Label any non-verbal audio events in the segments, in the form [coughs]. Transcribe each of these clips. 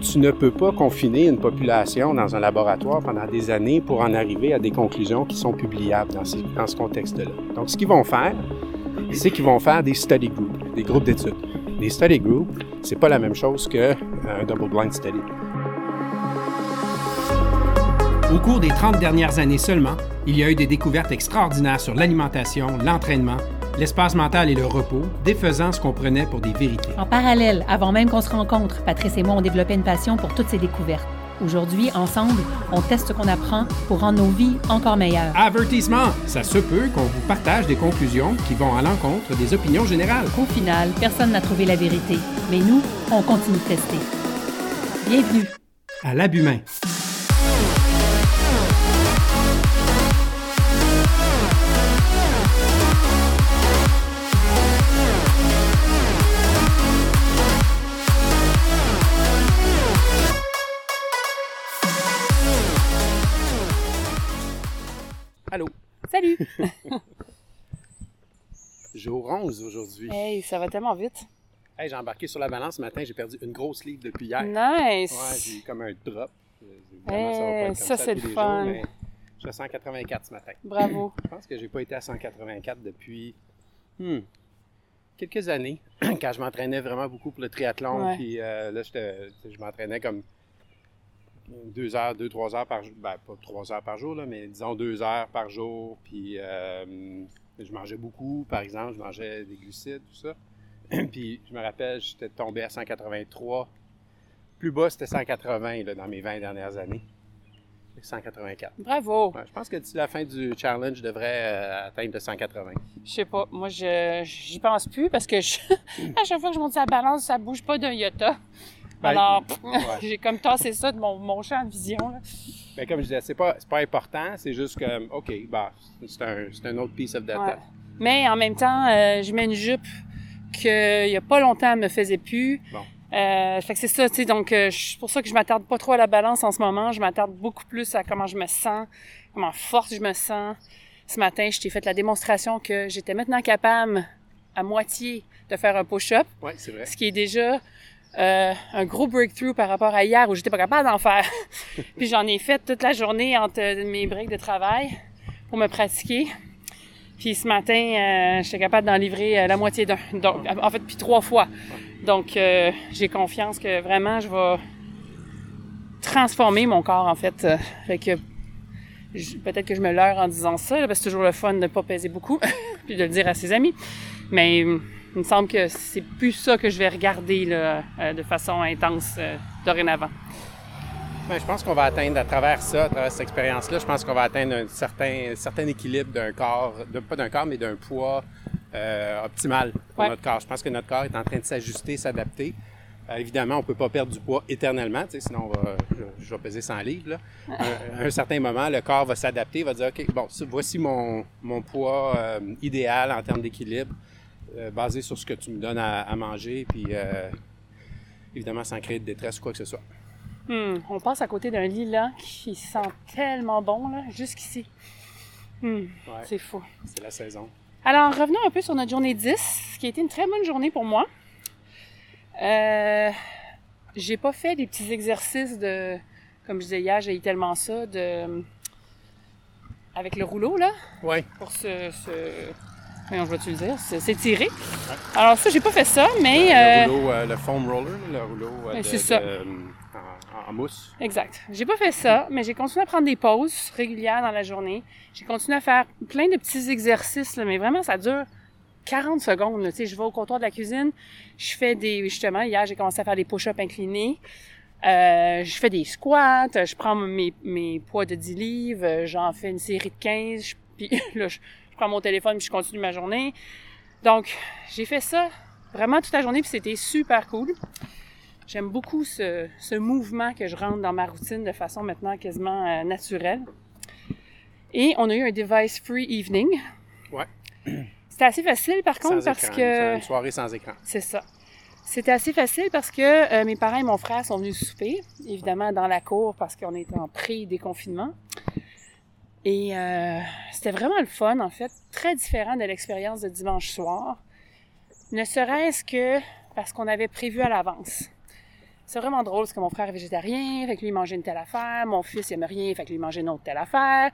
tu ne peux pas confiner une population dans un laboratoire pendant des années pour en arriver à des conclusions qui sont publiables dans ce, contexte-là. Donc, ce qu'ils vont faire, c'est qu'ils vont faire des study groups, des groupes d'études. Les study groups, c'est pas la même chose qu'un double-blind study. Au cours des 30 dernières années seulement, il y a eu des découvertes extraordinaires sur l'alimentation, l'entraînement, l'espace mental et le repos, défaisant ce qu'on prenait pour des vérités. En parallèle, avant même qu'on se rencontre, Patrice et moi ont développé une passion pour toutes ces découvertes. Aujourd'hui, ensemble, on teste ce qu'on apprend pour rendre nos vies encore meilleures. Avertissement! Ça se peut qu'on vous partage des conclusions qui vont à l'encontre des opinions générales. Au final, personne n'a trouvé la vérité, mais nous, on continue de tester. Bienvenue à l'Abumain. Allô? Salut! [laughs] Jour 11 aujourd'hui. Hey, ça va tellement vite. Hey, j'ai embarqué sur la balance ce matin, j'ai perdu une grosse livre depuis hier. Nice! Ouais, j'ai eu comme un drop. Hey, ça, c'est le fun. Jours, mais je suis à 184 ce matin. Bravo. je pense que j'ai pas été à 184 depuis hmm, quelques années, [clears throat] quand je m'entraînais vraiment beaucoup pour le triathlon. Puis euh, là, je m'entraînais comme deux heures, deux, trois heures par jour. Ben, pas trois heures par jour, là, mais disons deux heures par jour. Puis euh, je mangeais beaucoup, par exemple. Je mangeais des glucides, tout ça. [clears throat] puis je me rappelle, j'étais tombé à 183. Plus bas, c'était 180 là, dans mes 20 dernières années. 184. Bravo! Ouais, je pense que d'ici la fin du challenge, je devrais euh, atteindre le 180. Je sais pas. Moi, je j'y pense plus parce que je, [laughs] à chaque fois que je monte la balance, ça bouge pas d'un iota. Ben, Alors, [laughs] ouais. j'ai comme tassé ça de mon, mon champ de vision. Là. Ben, comme je disais, c'est pas, pas important, c'est juste que, OK, bah, c'est un, un autre piece of data. Ouais. Mais en même temps, euh, je mets une jupe qu'il y a pas longtemps, elle me faisait plus. Bon. Euh, fait que c'est ça, tu sais, donc euh, c'est pour ça que je m'attarde pas trop à la balance en ce moment. Je m'attarde beaucoup plus à comment je me sens, comment forte je me sens. Ce matin, je t'ai fait la démonstration que j'étais maintenant capable à moitié de faire un push-up, Oui, c'est vrai. ce qui est déjà euh, un gros breakthrough par rapport à hier où j'étais pas capable d'en faire. [laughs] Puis j'en ai fait toute la journée entre mes breaks de travail pour me pratiquer. Puis ce matin, euh, j'étais capable d'en livrer euh, la moitié d'un. Donc, en fait, puis trois fois. Donc, euh, j'ai confiance que vraiment, je vais transformer mon corps, en fait. Euh, fait que peut-être que je me leurre en disant ça, là, parce que c'est toujours le fun de ne pas peser beaucoup, [laughs] puis de le dire à ses amis. Mais il me semble que c'est plus ça que je vais regarder là, euh, de façon intense euh, dorénavant. Ben, je pense qu'on va atteindre à travers ça, à travers cette expérience-là, je pense qu'on va atteindre un certain, certain équilibre d'un corps, de, pas d'un corps, mais d'un poids euh, optimal pour Ouais. notre corps. Je pense que notre corps est en train de s'ajuster, s'adapter. Évidemment, on peut pas perdre du poids éternellement, sinon on va, je, je vais peser 100 livres. À un certain moment, le corps va s'adapter, va dire, OK, bon, voici mon, mon poids idéal en termes d'équilibre, euh, basé sur ce que tu me donnes à, à manger, puis euh, évidemment sans créer de détresse ou quoi que ce soit. Hmm, on passe à côté d'un lilas qui sent tellement bon, là, jusqu'ici. Hmm, Ouais. C'est fou. C'est la saison. Alors, revenons un peu sur notre journée 10, qui a été une très bonne journée pour moi. Euh, j'ai pas fait des petits exercices de, comme je disais hier, j'ai eu tellement ça, de, avec le rouleau, là, Oui. pour se, se voyons, je vais-tu le dire, se- s'étirer. Alors ça, j'ai pas fait ça, mais... euh, Le rouleau, euh, le foam roller, le rouleau euh, Ouais, de- c'est ça. de, euh, en, en mousse. Exact. J'ai pas fait ça, mais j'ai continué à prendre des pauses régulières dans la journée. J'ai continué à faire plein de petits exercices, là, mais vraiment, ça dure 40 secondes. là. Tu sais, je vais au comptoir de la cuisine, je fais des... Justement, hier, j'ai commencé à faire des push-ups inclinés. Euh, je fais des squats, je prends mes, mes poids de 10 livres, euh, j'en fais une série de 15, je- puis [laughs] là, je prends mon téléphone puis je continue ma journée. Donc, j'ai fait ça vraiment toute la journée, puis c'était super cool. J'aime beaucoup ce, ce mouvement que je rentre dans ma routine de façon maintenant quasiment euh, naturelle. Et on a eu un device-free evening. Ouais. C'était assez facile par contre Sans parce écran. que... Une soirée sans écran. C'est ça. C'était assez facile parce que euh, mes parents et mon frère sont venus souper, évidemment dans la cour parce qu'on était en pré-déconfinement. Et euh, c'était vraiment le fun, en fait, très différent de l'expérience de dimanche soir. Ne serait-ce que parce qu'on avait prévu à l'avance. c'est vraiment drôle parce que mon frère est végétarien, fait que lui il mangeait une telle affaire, mon fils il aimait rien, fait que lui il mangeait une autre telle affaire.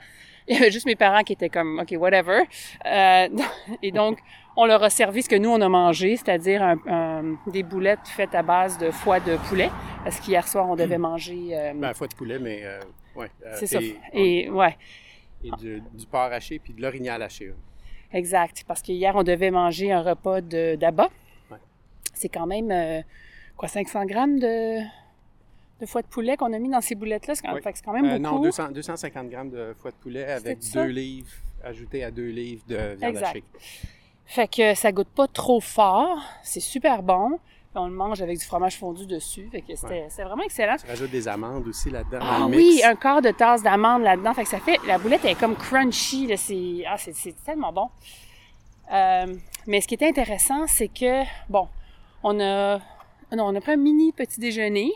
Il y avait juste mes parents qui étaient comme OK, whatever. Euh, [laughs] et donc on leur a servi ce que nous on a mangé, c'est-à-dire un, un- des boulettes faites à base de foie de poulet parce qu'hier soir on devait manger euh, Ben, foie de poulet, mais euh, ouais. euh, c'est ça. Et ouais, et du, du porc haché puis de l'orignal haché. là. exact parce que hier on devait manger un repas de d'abat. Ouais. C'est quand même euh, quoi 500 grammes de de foie de poulet qu'on a mis dans ces boulettes là, c'est quand, Oui. même Euh, beaucoup. non, 200 250 grammes de foie de poulet avec deux livres, ajouté à deux livres de viande Exact. hachée. Fait que ça goûte pas trop fort, c'est super bon. Puis on le mange avec du fromage fondu dessus, fait que c'était Ouais. vraiment excellent. Tu rajoutes des amandes aussi là-dedans. dans Ah oui, un quart de tasse d'amandes là-dedans. Fait que ça fait. La boulette est comme crunchy. C'est, ah, c'est, tellement bon. Euh, mais ce qui est intéressant, c'est que, bon, on a. Non, on a pris un mini petit déjeuner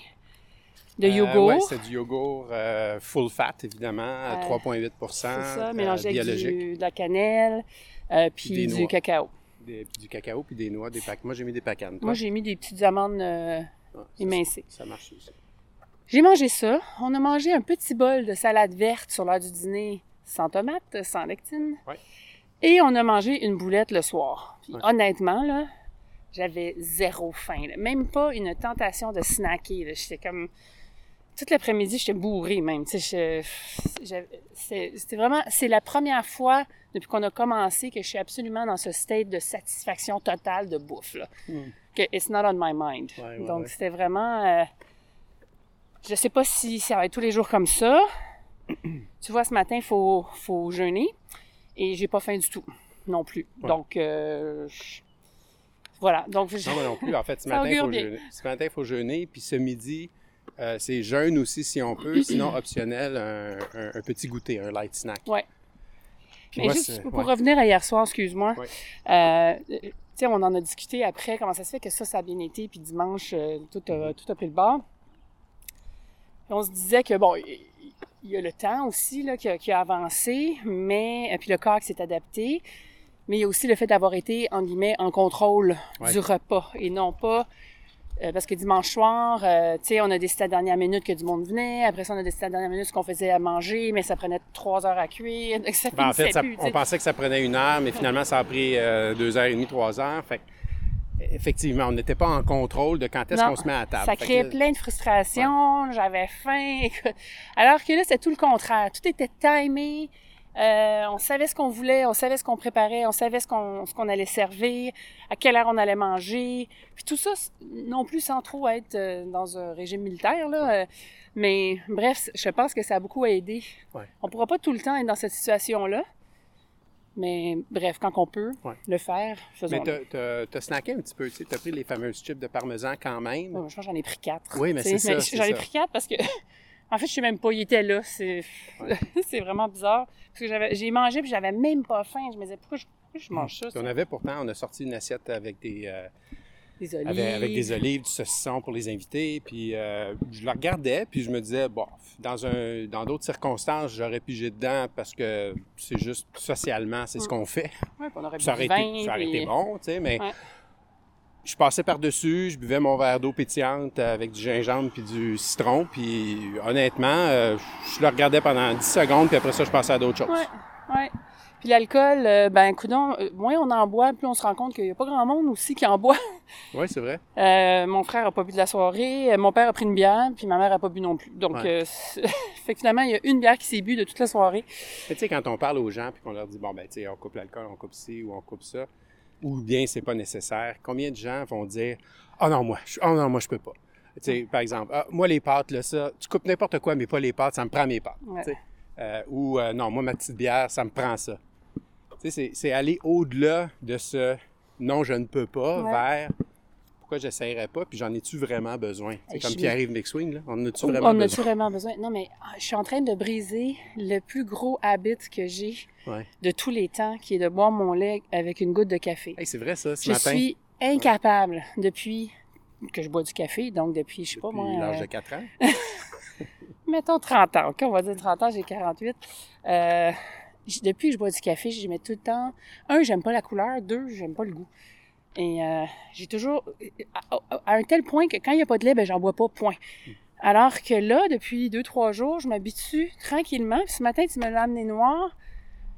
de Euh, yogourt. ouais, c'est du yogourt euh, full fat, évidemment, à Euh, 3,8 c'est euh, ça, mélangé avec du- de la cannelle, euh, puis du noix. cacao. Des- du cacao puis des noix, des pac. Moi, j'ai mis des pacanes. toi? Moi, j'ai mis des petites amandes euh, Ah, ça, émincées. Ça marche aussi. J'ai mangé ça. On a mangé un petit bol de salade verte sur l'heure du dîner, sans tomate, sans lectine. Ouais. Et on a mangé une boulette le soir. Puis Ouais. honnêtement, là, j'avais zéro faim. là. Même pas une tentation de snacker. J'étais comme... Toute l'après-midi, j'étais bourrée même. C'était vraiment... C'est la première fois depuis qu'on a commencé que je suis absolument dans ce state de satisfaction totale de bouffe. Là. Hmm. Que it's not on my mind. Ouais, ouais, Donc, ouais. c'était vraiment... euh, je sais pas si ça va être tous les jours comme ça. tu vois, ce matin, il faut, faut jeûner. Et j'ai pas faim du tout, non plus. Donc, euh, je- voilà. Donc, je- Non, moi non plus. En fait, ce [laughs] matin, il faut jeûner. Ce matin, faut jeûner. Puis ce midi, euh, c'est jeûne aussi si on peut. [clears throat] Sinon, optionnel, un, un- un petit goûter, un light snack. Puis Mais moi, juste pour ouais. revenir à hier soir, excuse-moi. Ouais. Euh, tu sais, on en a discuté après, comment ça se fait que ça, ça a bien été, puis dimanche, euh, tout, a, tout a pris le bord. Et on se disait que, bon, il y a le temps aussi là, qui, a, qui a avancé, mais, puis le corps qui s'est adapté, mais il y a aussi le fait d'avoir été, en guillemets, en contrôle Ouais. du repas, et non pas... euh, parce que dimanche soir, euh, tu sais, on a décidé à la dernière minute que du monde venait. Après ça, on a décidé à la dernière minute ce qu'on faisait à manger, mais ça prenait trois heures à cuire. Donc ça Ben, en fait, ça- plus, on pensait que ça prenait une heure, mais finalement, ça a pris euh, deux heures et demie, trois heures. Fait effectivement, on n'était pas en contrôle de quand est-ce qu'on se met à table. Ça créait là, plein de frustration, j'avais faim. Alors que là, c'était tout le contraire. Tout était timé. Euh, on savait ce qu'on voulait, on savait ce qu'on préparait, on savait ce qu'on ce qu'on allait servir, à quelle heure on allait manger. Puis tout ça, non plus sans trop être euh, dans un régime militaire, là. euh, mais bref, je pense que ça a beaucoup aidé. Ouais. On pourra pas tout le temps être dans cette situation-là. Mais bref, quand on peut Ouais. le faire, faisons-le. Mais t'as- t'as snacké un petit peu, tu t'as pris les fameuses chips de parmesan quand même. Ouais, je pense que j'en ai pris quatre. Oui, mais c'est ça, J'en ai pris quatre parce que, [laughs] en fait, je sais même pas, il était là. C'est Ouais. [laughs] vraiment bizarre. Parce que j'ai mangé puis j'avais même pas faim. Je me disais, pourquoi je, pourquoi je mange ça? Puis on avait pourtant, on a sorti une assiette avec des, euh, Des olives. avec, avec des olives, du saucisson pour les invités. Puis euh, je le regardais, puis je me disais, bon, dans un dans d'autres circonstances, j'aurais pigé dedans parce que c'est juste socialement, c'est ce qu'on fait. Ouais, puis on aurait ça aurait été, ça aurait été bon, tu sais, mais Ouais. Je passais par-dessus, je buvais mon verre d'eau pétillante avec du gingembre puis du citron, puis honnêtement, euh, je le regardais pendant 10 secondes, puis après ça, je passais à d'autres choses. Ouais, ouais. Puis l'alcool, euh, ben, coudon, euh, moins on en boit, plus on se rend compte qu'il y a pas grand monde aussi qui en boit. [laughs] Oui, c'est vrai. Euh, mon frère a pas bu de la soirée, mon père a pris une bière, puis ma mère a pas bu non plus. Donc, Ouais. euh, [laughs] fait que finalement, il y a une bière qui s'est bu de toute la soirée. Tu sais, quand on parle aux gens, puis qu'on leur dit, bon, ben, tu sais, on coupe l'alcool, on coupe ci ou on coupe ça, ou bien c'est pas nécessaire, combien de gens vont dire, ah non, moi, je, ah non, moi, je peux pas. Par exemple, ah, moi, les pâtes, là, ça, tu coupes n'importe quoi, mais pas les pâtes, ça me prend mes pâtes. Ouais. Euh, ou euh, non, moi, ma petite bière, ça me prend ça. C'est- c'est aller au-delà de ce non, je ne peux pas Ouais. vers pourquoi j'essayerais pas, puis j'en ai-tu vraiment besoin? C'est comme je Pierre-Yves McSwing, là. On en a-tu On vraiment a-tu besoin? vraiment besoin? Non, mais ah, je suis en train de briser le plus gros habit que j'ai Ouais. de tous les temps, qui est de boire mon lait avec une goutte de café. Hey, c'est vrai, ça, ce je matin. suis incapable depuis que je bois du café, donc depuis, je sais pas moi, l'âge euh, de 4 ans. [laughs] mettons 30 ans, ok, on va dire 30 ans, j'ai 48. Euh, depuis que je bois du café, j'y mets tout le temps. Un, j'aime pas la couleur. Deux, j'aime pas le goût. Et euh, j'ai toujours, à, à un tel point que quand il n'y a pas de lait, ben j'en bois pas, point. Alors que là, depuis deux, trois jours, je m'habitue tranquillement. Puis ce matin, tu me l'as amené noir.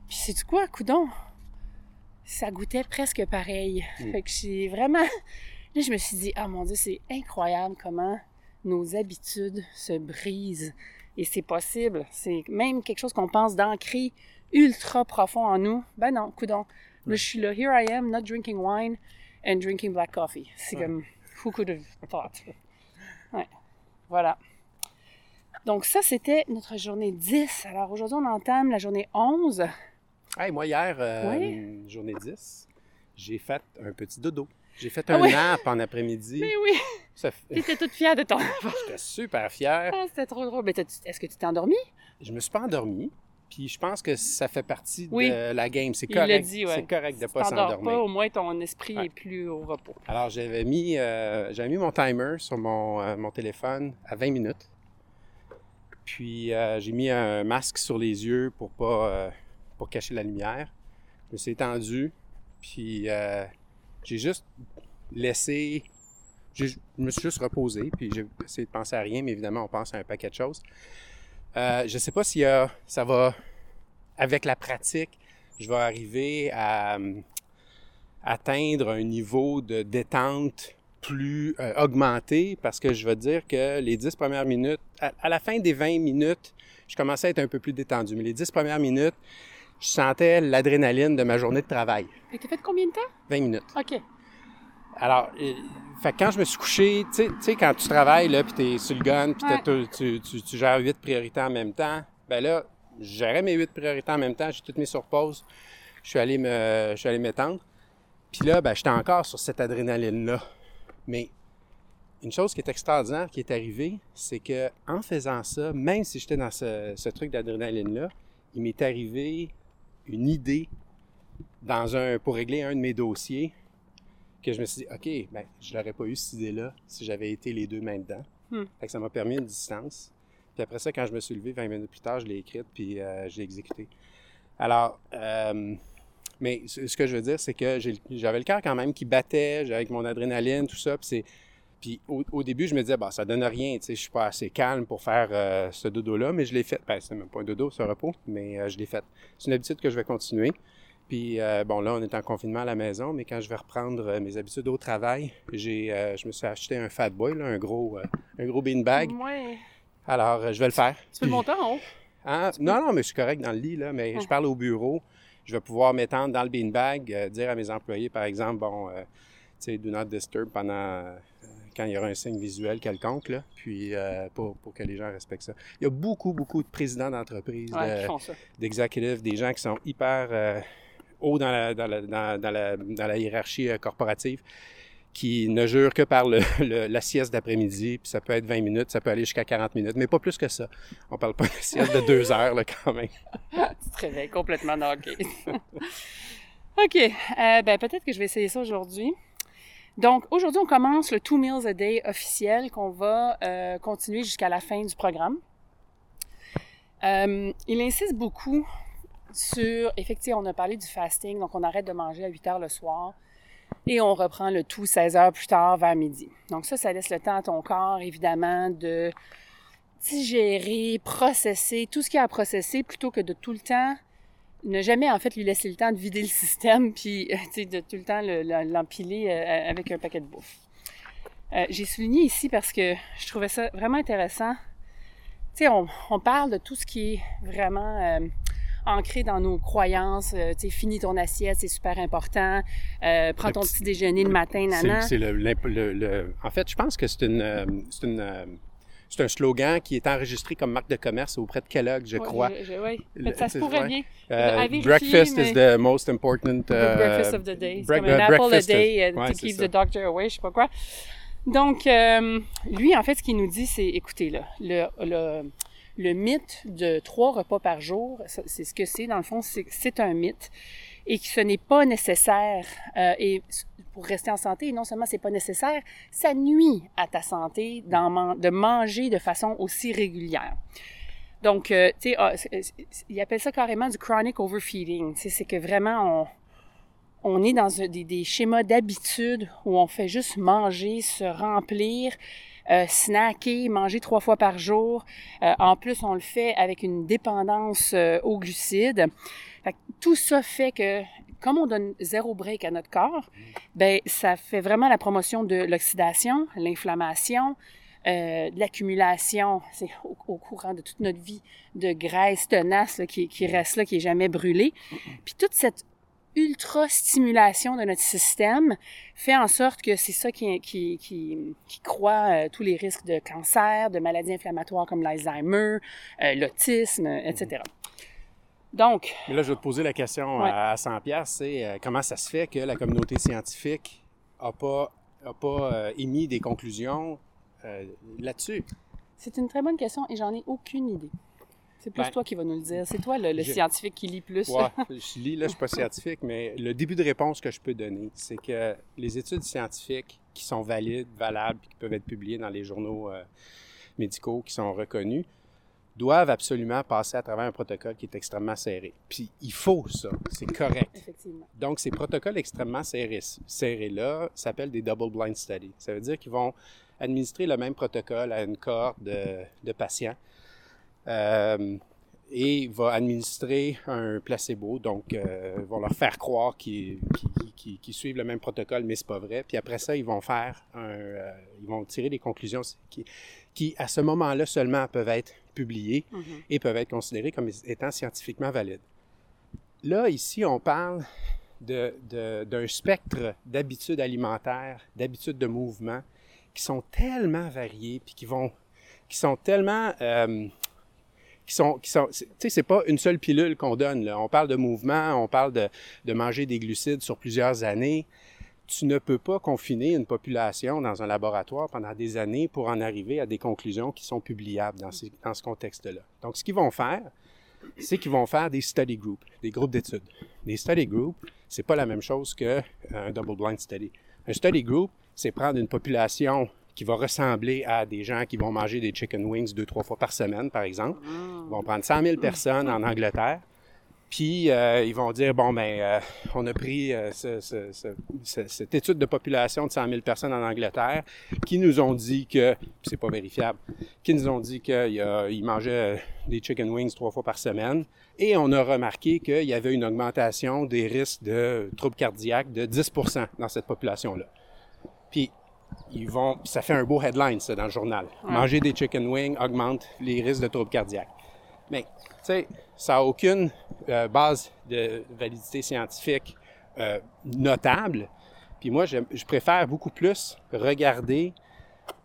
Puis c'est du quoi, coudon? Ça goûtait presque pareil. Mm. Fait que j'ai vraiment... Là, je me suis dit, ah mon Dieu, c'est incroyable comment nos habitudes se brisent. Et c'est possible. C'est même quelque chose qu'on pense d'ancrer ultra profond en nous. Ben non, coudon. Là, je suis là, here I am, not drinking wine and drinking black coffee. C'est Ouais. comme, who could have thought? Ouais. Voilà. Donc ça, c'était notre journée 10. Alors aujourd'hui, on entame la journée 11. Hey, moi, hier, euh, Oui. journée 10, j'ai fait un petit dodo. J'ai fait Ah un oui. nap en après-midi. Mais oui, Ça t'étais toute fière de ton... [laughs] J'étais super fier. Ah, c'était trop drôle. Mais est-ce que tu t'es endormi? Je me suis pas endormi. Puis je pense que ça fait partie Oui. de la game. C'est correct. dit, ouais. C'est correct de Si pas s'endormir. pas, au moins ton esprit Ouais. est plus au repos. Alors, j'avais mis, euh, j'avais mis mon timer sur mon, euh, mon téléphone à 20 minutes. Puis, euh, j'ai mis un masque sur les yeux pour pas pour cacher la lumière. Je me suis étendu, puis j'ai juste laissé... Je me suis juste reposé, puis j'ai essayé de penser à rien, mais évidemment, on pense à un paquet de choses. Euh, je sais pas si ça va... Avec la pratique, je vais arriver à... euh, atteindre un niveau de détente plus euh, augmenté parce que je vais dire que les 10 premières minutes, à, à la fin des 20 minutes, je commençais à être un peu plus détendu. Mais les 10 premières minutes, je sentais l'adrénaline de ma journée de travail. Et t'as fait combien de temps? 20 minutes. OK. Alors, fait que quand je me suis couché, tu sais- quand tu travailles, là, puis t'es sur le gun, puis Ouais. tu, tu, tu gères huit priorités en même temps, ben là, je gérais mes huit priorités en même temps, j'ai tout mis sur pause, je suis allé me, je suis allé m'étendre, puis là, ben, j'étais encore sur cette adrénaline-là. Mais une chose qui est extraordinaire qui est arrivée, c'est que en faisant ça, même si j'étais dans ce, ce truc d'adrénaline-là, il m'est arrivé une idée dans un, pour régler un de mes dossiers que je me suis dit, OK, ben, je l'aurais pas eu cette idée-là si j'avais été les deux mains dedans. Hmm. Fait que ça m'a permis une distance. Puis après ça, quand je me suis levé 20 minutes plus tard, je l'ai écrite puis euh, je l'ai exécutée. Alors, euh, mais ce ce que je veux dire, c'est que j'avais le cœur quand même qui battait, avec mon adrénaline, tout ça. Puis, c'est- puis au, au début, je me disais, bah, ça donne rien, tu sais, je suis pas assez calme pour faire euh, ce dodo-là, mais je l'ai fait. Ben, c'est même pas un dodo, c'est un repos, mais euh, je l'ai fait. C'est une habitude que je vais continuer. Puis, euh, bon, là, on est en confinement à la maison, mais quand je vais reprendre euh, mes habitudes au travail, j'ai, euh, je me suis acheté un Fat Boy, là, un gros, un gros beanbag. Ouais. Alors, je vais le faire. Tu peux le monter en haut? ah, non, non, mais je suis correct dans le lit, là, mais Ah. je parle au bureau. Je vais pouvoir m'étendre dans le beanbag, dire à mes employés, par exemple, bon, tu sais, do not disturb pendant, quand il y aura un signe visuel quelconque, là, puis euh, pour, pour que les gens respectent ça. Il y a beaucoup, beaucoup de présidents d'entreprises, Ouais, de- des gens qui sont hyper euh, hauts dans la, hiérarchie euh, corporative, qui ne jurent que par [laughs] la sieste d'après-midi, puis ça peut être 20 minutes, ça peut aller jusqu'à 40 minutes, mais pas plus que ça. On parle pas de sieste de deux heures, là, quand même. [laughs] Tu te réveilles complètement knocké. [laughs] OK. Euh, ben, peut-être que je vais essayer ça aujourd'hui. Donc, aujourd'hui, on commence le Two Meals a Day officiel qu'on va euh, continuer jusqu'à la fin du programme. Euh, il insiste beaucoup sur, effectivement, on a parlé du fasting, donc on arrête de manger à 8 heures le soir et on reprend le tout 16 heures plus tard vers midi. Donc ça, ça laisse le temps à ton corps, évidemment, de digérer, processer tout ce qu'il y a à processer plutôt que de tout le temps ne jamais en fait lui laisser le temps de vider le [laughs] système puis euh, de tout le temps le- le- l'empiler euh, avec un paquet de bouffe. Euh, J'ai souligné ici parce que je trouvais ça vraiment intéressant. Tu sais, on, parle de tout ce qui est vraiment euh, ancré dans nos croyances. Euh, tu sais, finis ton assiette, c'est super important. Euh, prends Le ton petit- petit déjeuner le matin, nana. C'est le, l'imp- le- le- En fait, je pense que c'est une, euh, c'est une, euh, c'est un slogan qui est enregistré comme marque de commerce auprès de Kellogg, je crois. Le- Mais ça se pourrait bien. Euh, vérifier, breakfast mais- is the most important. The euh, breakfast of the day. Break- comme un euh, apple a day uh, ouais, to keep ça. the doctor away, je sais pas quoi. Donc, euh, lui, en fait, ce qu'il nous dit, c'est, écoutez, là, le, le, le mythe de trois repas par jour, c'est ce que c'est, dans le fond, c'est, un mythe et que ce n'est pas nécessaire. euh, et pour rester en santé, non seulement c'est pas nécessaire, ça nuit à ta santé de manger de façon aussi régulière. Donc, euh, tu sais, ah, c'est- c'est- il appelle ça carrément du chronic overfeeding. C'est que vraiment, on est dans des, des schémas d'habitude où on fait juste manger, se remplir, euh, snacker, manger trois fois par jour. Euh, en plus, on le fait avec une dépendance euh, aux glucides. tout ça fait que, comme on donne zéro break à notre corps, ben ça fait vraiment la promotion de l'oxydation, l'inflammation, euh, l'accumulation, c'est au, courant de toute notre vie, de graisse tenace qui, qui, reste là, qui est jamais brûlée. Puis toute cette ultra-stimulation de notre système fait en sorte que c'est ça qui, qui, qui, qui croît euh, tous les risques de cancer, de maladies inflammatoires comme l'Alzheimer, euh, l'autisme, etc. Donc... Mais là, je vais te poser la question à 100 pièces, c'est euh, comment ça se fait que la communauté scientifique n'a pas, a pas émis des conclusions là-dessus? C'est une très bonne question et j'en ai aucune idée. C'est plus ben, toi qui vas nous le dire. C'est toi le, scientifique qui lit plus. Ouais, [laughs] je lis, là, je suis pas scientifique, mais le début de réponse que je peux donner, c'est que les études scientifiques qui sont valides, valables, qui peuvent être publiées dans les journaux euh, médicaux qui sont reconnus, doivent absolument passer à travers un protocole qui est extrêmement serré. Puis il faut ça, c'est correct. Effectivement. Donc ces protocoles extrêmement serrés, serrés-là s'appellent des double blind studies. Ça veut dire qu'ils vont administrer le même protocole à une cohorte de, de patients euh, et va administrer un placebo. Donc, euh, vont leur faire croire qu'ils suivent le même protocole, mais c'est pas vrai. Puis après ça, ils vont faire un, euh, ils vont tirer des conclusions qui, qui à ce moment-là seulement peuvent être publiées mm-hmm. et peuvent être considérées comme étant scientifiquement valides. Là, ici, on parle d'un spectre d'habitudes alimentaires, d'habitudes de mouvement qui sont tellement variées, puis qui vont, qui sont tellement euh, qui sont, tu sais, c'est pas une seule pilule qu'on donne. On parle de mouvement, on parle de, manger des glucides sur plusieurs années. Tu ne peux pas confiner une population dans un laboratoire pendant des années pour en arriver à des conclusions qui sont publiables dans, dans ce contexte-là. Donc, ce qu'ils vont faire, c'est qu'ils vont faire des study groups, des groupes d'études. Des study groups, c'est pas la même chose qu'un double blind study. Un study group, c'est prendre une population qui va ressembler à des gens qui vont manger des chicken wings deux, trois fois par semaine, par exemple. Ils vont prendre 100 000 personnes en Angleterre. Puis euh, ils vont dire bon ben euh, on a pris euh, cette étude de population de 100 000 personnes en Angleterre qui nous ont dit que c'est pas vérifiable, qui nous ont dit qu'ils mangeaient des chicken wings trois fois par semaine et on a remarqué qu'il y avait une augmentation des risques de troubles cardiaques de 10% dans cette population là. Puis ils vont, ça fait un beau headline, ça, dans le journal. Manger des chicken wings augmente les risques de troubles cardiaques. Mais, tu sais, ça n'a aucune euh, base de validité scientifique euh, notable. Puis moi, je, préfère beaucoup plus regarder,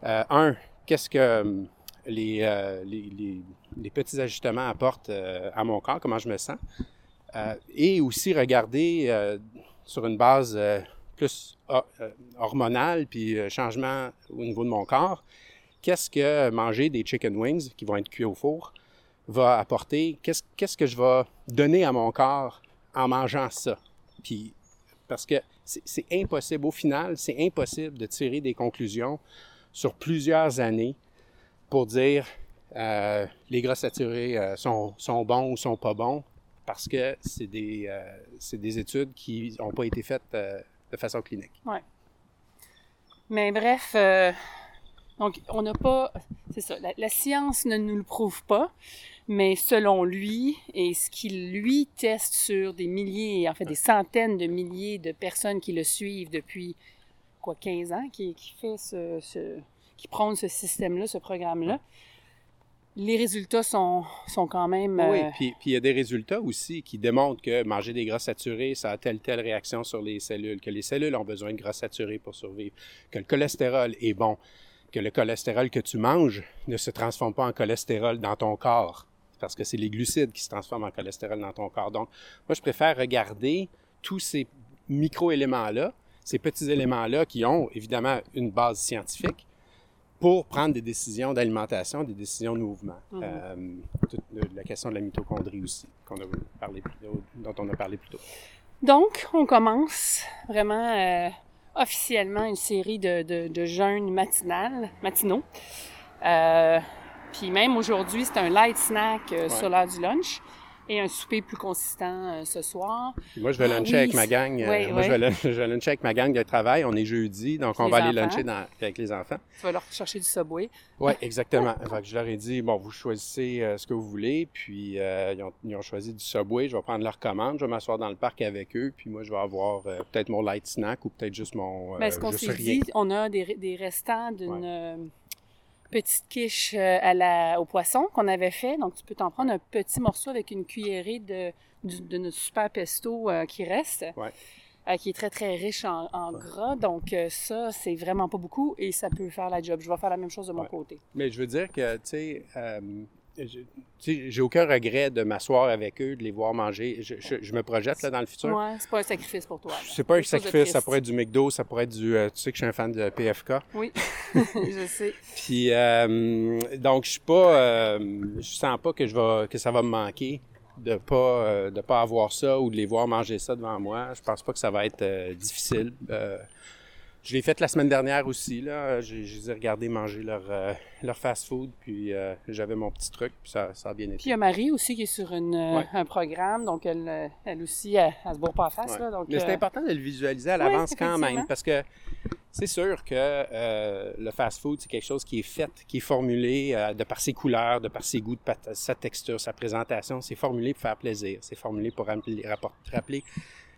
euh, un, qu'est-ce que les, les, les, petits ajustements apportent à mon corps, comment je me sens, et aussi regarder sur une base plus hormonal, puis euh, changement au niveau de mon corps, qu'est-ce que manger des chicken wings qui vont être cuits au four va apporter? Qu'est-ce que je vais donner à mon corps en mangeant ça? Puis, parce que c'est impossible, au final, c'est impossible de tirer des conclusions sur plusieurs années pour dire euh, les gras saturés sont, bons ou sont pas bons, parce que c'est des, des, études qui n'ont pas été faites de façon clinique. Oui. Mais bref, euh, donc on n'a pas, c'est ça, la, science ne nous le prouve pas, mais selon lui et ce qu'il lui teste sur des milliers, en fait des centaines de milliers de personnes qui le suivent depuis quoi 15 ans, qui, qui fait ce, ce qui prône ce système-là, ce programme-là, les résultats sont, sont quand même... Oui, euh, puis, puis il y a des résultats aussi qui démontrent que manger des gras saturés, ça a telle telle réaction sur les cellules, que les cellules ont besoin de gras saturés pour survivre, que le cholestérol est bon, que le cholestérol que tu manges ne se transforme pas en cholestérol dans ton corps, parce que c'est les glucides qui se transforment en cholestérol dans ton corps. Donc, moi, je préfère regarder tous ces micro-éléments-là, ces petits éléments-là qui ont évidemment une base scientifique, pour prendre des décisions d'alimentation, des décisions de mouvement. Mhm. Euh, la question de la mitochondrie aussi, qu'on a parlé dont on a parlé plus tôt. Donc, on commence vraiment euh, officiellement une série de, de, de jeûnes matinales, matinaux. Euh, puis même aujourd'hui, c'est un light snack sur l'heure du lunch. Et un souper plus consistant euh, ce soir. Moi, je vais luncher oui, avec ma gang. euh, oui, moi, je vais, lun- je vais luncher avec ma gang de travail. On est jeudi, donc on va aller luncher dans- avec les enfants. Tu vas leur chercher du Subway. Oui, exactement. [laughs] Fait que je leur ai dit, bon, vous choisissez euh, ce que vous voulez. Puis, ils, ont, ils ont choisi du Subway. Je vais prendre leur commande. Je vais m'asseoir dans le parc avec eux. Puis, moi, je vais avoir peut-être mon light snack ou peut-être juste mon. Mais ce qu'on s'est dit, on a des, des restants d'une petite quiche euh, à la, au poisson qu'on avait fait. Donc, tu peux t'en prendre un petit morceau avec une cuillerée de, de notre super pesto euh, qui reste, Ouais. euh, qui est très, très riche en, en gras. Donc, euh, ça, c'est vraiment pas beaucoup et ça peut faire la job. Je vais faire la même chose de mon Ouais. côté. Mais je veux dire que, tu sais, j'ai aucun regret de m'asseoir avec eux, de les voir manger. Je, je- je me projette là, dans le futur. Ouais, c'est pas un sacrifice pour toi. C'est pas un sacrifice, ça pourrait être du McDo, ça pourrait être du. euh, tu sais que je suis un fan de PFK. Oui, [laughs] je sais. Puis, euh, donc, je suis pas. euh, je sens pas que, je vais, que ça va me manquer de pas, de pas avoir ça ou de les voir manger ça devant moi. Je pense pas que ça va être difficile. Euh, je l'ai fait la semaine dernière aussi. Là. J'ai, je les ai regardés manger leur, euh, leur fast-food, puis euh, j'avais mon petit truc, puis ça, ça a bien été. Puis il y a Marie aussi qui est sur une, euh, Ouais. un programme, donc elle, euh, elle aussi, elle, elle se bourre pas la face. Ouais. Là, donc, Mais c'est euh, important de le visualiser à Oui, l'avance quand même, parce que c'est sûr que euh, le fast-food, c'est quelque chose qui est fait, qui est formulé euh, de par ses couleurs, de par ses goûts, de par sa texture, sa présentation. C'est formulé pour faire plaisir. C'est formulé pour rappeler, rappeler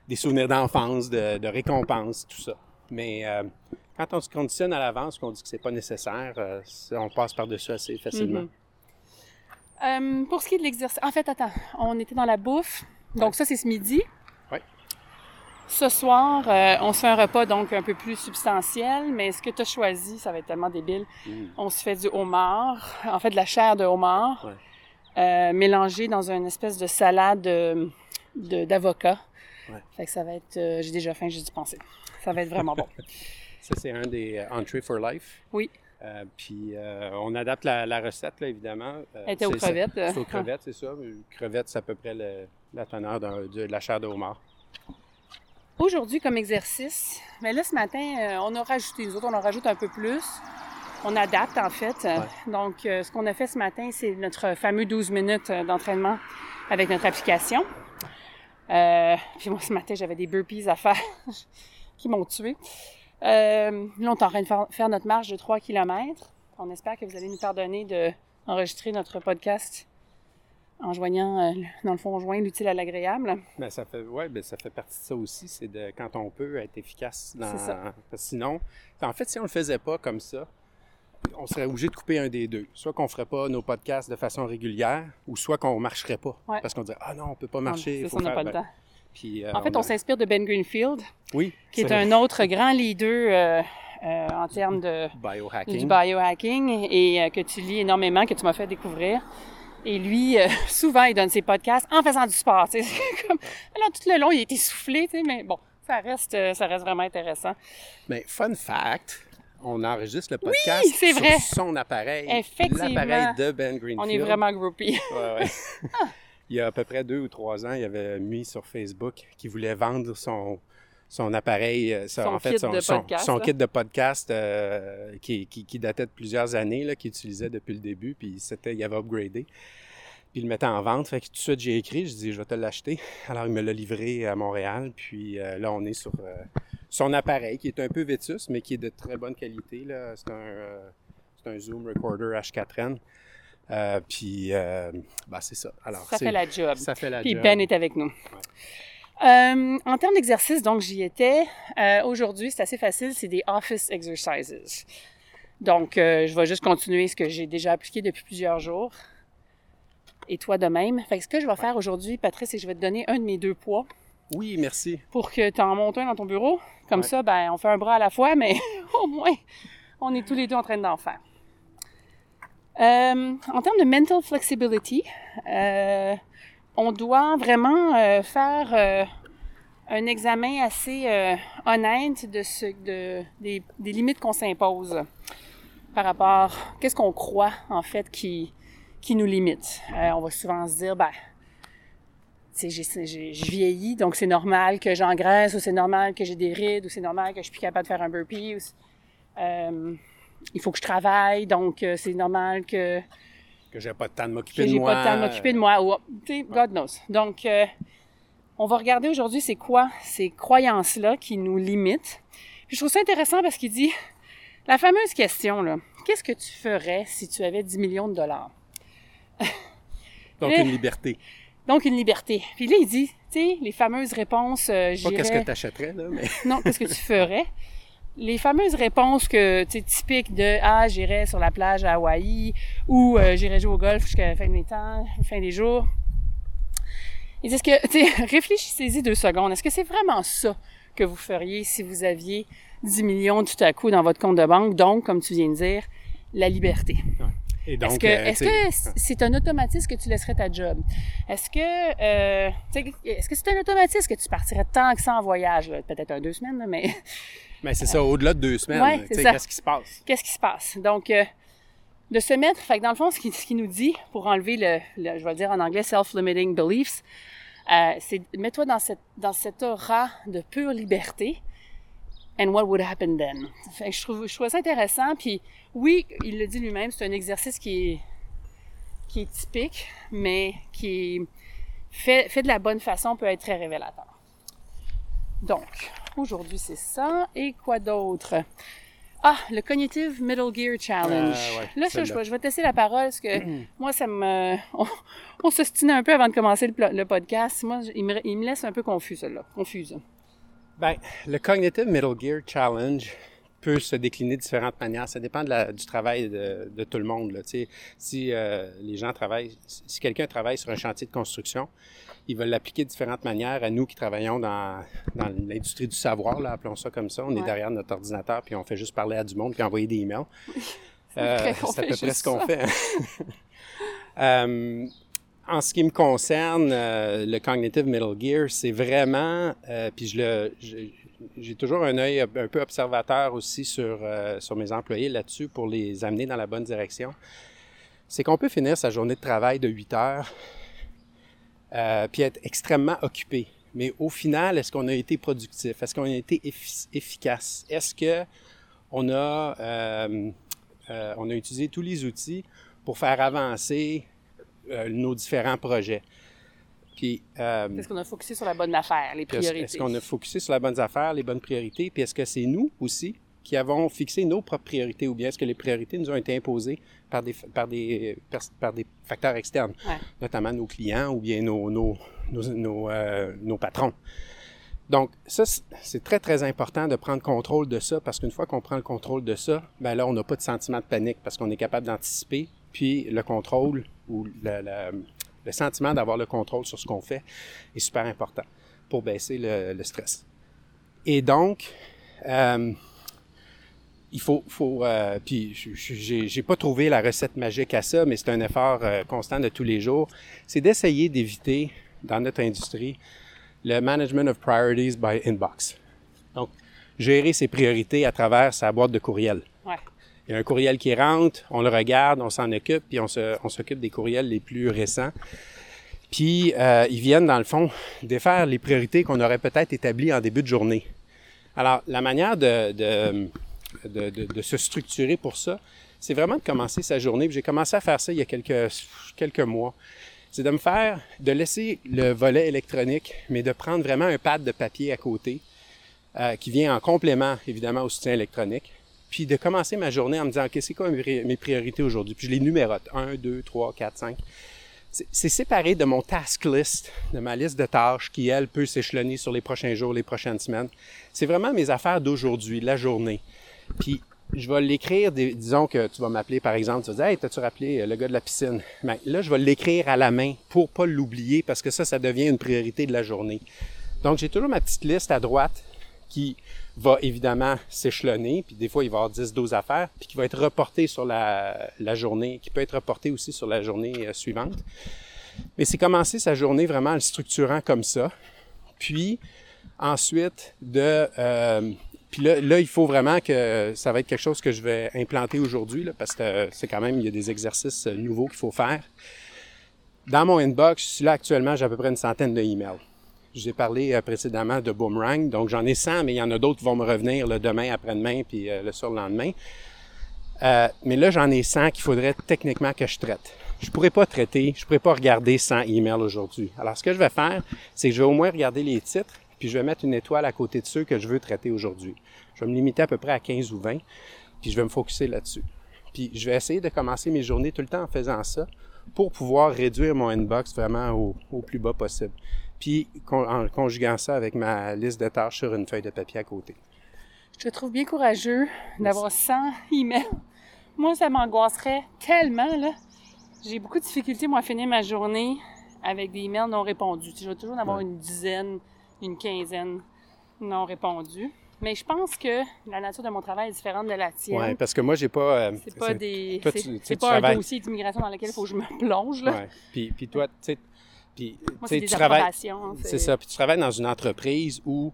des souvenirs d'enfance, de, de récompense, tout ça. Mais euh, quand on se conditionne à l'avance, qu'on dit que c'est pas nécessaire, euh, on passe par-dessus assez facilement. Mhm. Euh, pour ce qui est de l'exercice, en fait, attends, on était dans la bouffe. Donc ça, c'est ce midi. Ouais. Ce soir, on se fait un repas donc un peu plus substantiel, mais ce que tu as choisi, ça va être tellement débile. Mm. On se fait du homard, en fait de la chair de homard, Ouais. mélangée dans une espèce de salade de- de- d'avocat. Ouais. Fait que ça va être, j'ai déjà faim, j'ai dû penser. Ça va être vraiment bon. [laughs] Ça, c'est un des euh, Entree for Life. Oui. Euh, puis euh, on adapte la, la recette, là, évidemment. Euh, Elle était aux crevettes. C'est aux crevettes, c'est ça. Crevettes, c'est à peu près le- la teneur de, la chair de homard. Aujourd'hui, comme exercice, mais là, ce matin, on a rajouté, nous autres, on en rajoute un peu plus. On adapte, en fait. Donc, ce qu'on a fait ce matin, c'est notre fameux 12 minutes d'entraînement avec notre application. Puis moi, ce matin, j'avais des burpees à faire [laughs] qui m'ont tué. Euh, là, on est en train de faire, notre marche de 3 km. On espère que vous allez nous pardonner d'enregistrer notre podcast en joignant, euh, dans le fond, on joint l'utile à l'agréable. Mais ça fait, ouais, ben, ça fait partie de ça aussi, c'est de quand on peut être efficace. Dans, ça. sinon, en fait, si on le faisait pas comme ça, on serait obligé de couper un des deux. Soit qu'on ferait pas nos podcasts de façon régulière, ou soit qu'on marcherait pas. Ouais. Parce qu'on dirait, ah non, on peut pas marcher. Ça, on n'a faire- pas le temps. Puis, euh, En fait, a- on s'inspire de Ben Greenfield, Oui. qui est un autre grand leader euh, euh, en termes de, du biohacking. biohacking et euh, que tu lis énormément, que tu m'as fait découvrir. Et lui, euh, [laughs] souvent, il donne ses podcasts en faisant du sport. [laughs] comme, alors, tout le long, il est essoufflé, mais bon, ça reste, ça reste vraiment intéressant. Mais fun fact, on enregistre le podcast sur vrai. son appareil. L'appareil de Ben Greenfield. On est vraiment groupie. Ouais, ouais. [laughs] il y a à peu près deux ou trois ans, il avait mis sur Facebook qu'il voulait vendre son, son appareil, euh, Son en fait, kit son, de son- podcast, son là. kit de podcast euh, qui, qui, qui datait de plusieurs années, qu'il utilisait depuis le début, puis c'était, il avait upgradé. Puis il le mettait en vente. Fait que tout de suite, j'ai écrit, je dis, je vais te l'acheter. [laughs] Alors, il me l'a livré à Montréal. Puis euh, là, on est sur euh, son appareil qui est un peu vétus, mais qui est de très bonne qualité. Là. C'est, un, c'est un Zoom Recorder H4n. Euh, puis, euh, ben, c'est ça. Alors, Ça fait la job. Ça fait la Puis job. Ben est avec nous. Euh, en termes d'exercice, donc j'y étais. Aujourd'hui, c'est assez facile, c'est des office exercises. Donc, je vais juste continuer ce que j'ai déjà appliqué depuis plusieurs jours. Et toi de même. Fait que ce que je vais faire aujourd'hui, Patrice, c'est que je vais te donner un de mes deux poids Oui, merci. pour que tu en montes un dans ton bureau. Comme Ouais. ça, ben, on fait un bras à la fois, mais [laughs] au moins, on est tous les deux en train d'en faire. Euh, en termes de mental flexibility, euh, on doit vraiment euh, faire euh, un examen assez euh, honnête de ce, de, des, des limites qu'on s'impose par rapport qu'est-ce qu'on croit en fait qui, qui nous limite. Euh, on va souvent se dire, ben, je vieillis, donc c'est normal que j'engraisse, ou c'est normal que j'ai des rides, ou c'est normal que je suis plus capable de faire un burpee. ou il faut que je travaille, donc euh, c'est normal que Que j'ai pas de temps de que m'occuper de j'ai moi. pas de temps de m'occuper de moi. Ou, God knows. Donc, euh, on va regarder aujourd'hui c'est quoi ces croyances-là qui nous limitent. Puis je trouve ça intéressant parce qu'il dit la fameuse question, là, qu'est-ce que tu ferais si tu avais 10 millions de dollars? Donc, une liberté. Donc, une liberté. Puis là, il dit, tu sais, les fameuses réponses, euh, Pas qu'est-ce que tu achèterais, là, mais. Non, qu'est-ce que tu ferais? [laughs] Les fameuses réponses que, typiques de Ah, j'irais sur la plage à Hawaï ou euh, j'irais jouer au golf jusqu'à la fin de mes temps, fin des jours. Que, tu [laughs] réfléchissez-y deux secondes. Est-ce que c'est vraiment ça que vous feriez si vous aviez 10 millions tout à coup dans votre compte de banque? Donc, comme tu viens de dire, la liberté. Est-ce que euh, est-ce tu que sais, c'est un automatisme que tu laisserais ta job? Est-ce que euh, est-ce que c'est un automatisme que tu partirais tant que ça en voyage? Peut-être un deux semaines, là, mais [laughs] Mais c'est ça, au-delà de deux semaines, Ouais, qu'est-ce qui se passe? qu'est-ce qui se passe? Donc, euh, de se mettre, fait que dans le fond, ce qu'il ce qu'il nous dit pour enlever le, le- je vais le dire en anglais, self-limiting beliefs, euh, c'est mets-toi dans cette, dans cette aura de pure liberté. And what would happen then? Fait que je trouve, je trouve ça intéressant. Puis oui, il le dit lui-même, c'est un exercice qui est, qui est typique, mais qui est fait, fait de la bonne façon peut être très révélateur. Donc, aujourd'hui, c'est ça. Et quoi d'autre? Ah, le Cognitive Middle Gear Challenge. Euh, ouais, là, ça, je, vais, je vais tester la parole parce que [clears throat] moi, ça me. On, on s'ostinait un peu avant de commencer le, podcast. Moi, je- il me, il me laisse un peu confus, celle-là. Confuse. Ben, le Cognitive Middle Gear Challenge peut se décliner de différentes manières. Ça dépend de la- du travail de, de tout le monde. Là. Tu sais, Si euh, les gens travaillent, si quelqu'un travaille sur un chantier de construction, ils veulent l'appliquer de différentes manières. À nous qui travaillons dans, dans l'industrie du savoir, là, appelons ça comme ça, on est derrière notre ordinateur puis on fait juste parler à du monde puis envoyer des emails. [laughs] c'est à peu près ce qu'on fait. [laughs] Euh, en ce qui me concerne, euh, le Cognitive Middle Gear, c'est vraiment, euh, puis je le, j'ai toujours un œil un peu observateur aussi sur, euh, sur mes employés là-dessus pour les amener dans la bonne direction. C'est qu'on peut finir sa journée de travail de 8 heures, puis être extrêmement occupé. Mais au final, est-ce qu'on a été productif? Est-ce qu'on a été effi- efficace? Est-ce que on a, on a utilisé tous les outils pour faire avancer euh, nos différents projets? Puis, euh, Est-ce qu'on a focusé sur la bonne affaire, les priorités? Est-ce qu'on a focusé sur les bonnes affaires, les bonnes priorités? Puis est-ce que c'est nous aussi qui avons fixé nos propres priorités ou bien est-ce que les priorités nous ont été imposées par des, par des, par, par des facteurs externes, Ouais. notamment nos clients ou bien nos, nos, nos, nos, euh, nos patrons? Donc, ça, c'est- c'est très, très important de prendre contrôle de ça parce qu'une fois qu'on prend le contrôle de ça, ben là, on n'a pas de sentiment de panique parce qu'on est capable d'anticiper. Puis le contrôle ou le, sentiment d'avoir le contrôle sur ce qu'on fait est super important pour baisser le, stress. Et donc, euh, il faut, faut euh, puis j'ai pas trouvé la recette magique à ça, mais c'est un effort euh, constant de tous les jours. C'est d'essayer d'éviter dans notre industrie le management of priorities by inbox. Donc, gérer ses priorités à travers sa boîte de courriel. Il y a un courriel qui rentre, on le regarde, on s'en occupe, puis on s'occupe des courriels les plus récents. Puis euh, ils viennent, dans le fond, défaire les priorités qu'on aurait peut-être établies en début de journée. Alors, la manière de, se structurer pour ça, c'est vraiment de commencer sa journée. J'ai commencé à faire ça il y a quelques, quelques mois. C'est de me faire, de laisser le volet électronique, mais de prendre vraiment un pad de papier à côté, euh, qui vient en complément, évidemment, au soutien électronique. Puis de commencer ma journée en me disant, OK, c'est quoi mes pri- mes priorités aujourd'hui? Puis je les numérote. 1, 2, 3, 4, 5. C'est séparé de mon task list, de ma liste de tâches qui, elle, peut s'échelonner sur les prochains jours, les prochaines semaines. C'est vraiment mes affaires d'aujourd'hui, la journée. Puis je vais l'écrire, disons que tu vas m'appeler par exemple, tu vas dire Hey, t'as-tu rappelé euh, le gars de la piscine? Ben, là, je vais l'écrire à la main pour pas l'oublier parce que ça, ça devient une priorité de la journée. Donc, j'ai toujours ma petite liste à droite qui va évidemment s'échelonner, puis des fois, il va y avoir 10-12 affaires, puis qui va être reportée sur la, journée, qui peut être reportée aussi sur la journée euh, suivante. Mais c'est commencer sa journée vraiment en le structurant comme ça. Puis, ensuite, de... euh, puis là, là, il faut vraiment que ça va être quelque chose que je vais implanter aujourd'hui, parce que c'est quand même, il y a des exercices euh, nouveaux qu'il faut faire. Dans mon inbox, là, actuellement, j'ai à peu près une centaine de emails. Je vous ai parlé euh, précédemment de Boomerang, donc j'en ai 100, mais il y en a d'autres qui vont me revenir le demain, après-demain, puis euh, le surlendemain. Euh, mais là, j'en ai 100 qu'il faudrait techniquement que je traite. je pourrais pas traiter, je pourrais pas regarder 100 emails aujourd'hui. Alors, ce que je vais faire, c'est que je vais au moins regarder les titres, puis je vais mettre une étoile à côté de ceux que je veux traiter aujourd'hui. Je vais me limiter à peu près à 15 ou 20, puis je vais me focuser là-dessus. Puis je vais essayer de commencer mes journées tout le temps en faisant ça pour pouvoir réduire mon inbox vraiment au plus bas possible. Puis en conjuguant ça avec ma liste de tâches sur une feuille de papier à côté. Je te trouve bien courageux d'avoir 100 emails. Moi, ça m'angoisserait tellement, là. J'ai beaucoup de difficultés, moi, à finir ma journée avec des emails non répondus. Je vais toujours en avoir une dizaine, une quinzaine non répondus. Mais je pense que la nature de mon travail est différente de la tienne. Oui, parce que moi, j'ai pas. Euh, c'est pas des. C'est pas un dossier d'immigration dans lequel il faut que je me plonge. Là. Ouais. Puis, puis toi, tu sais. Puis, Moi, tu travailles. C'est ça. Puis tu travailles dans une entreprise où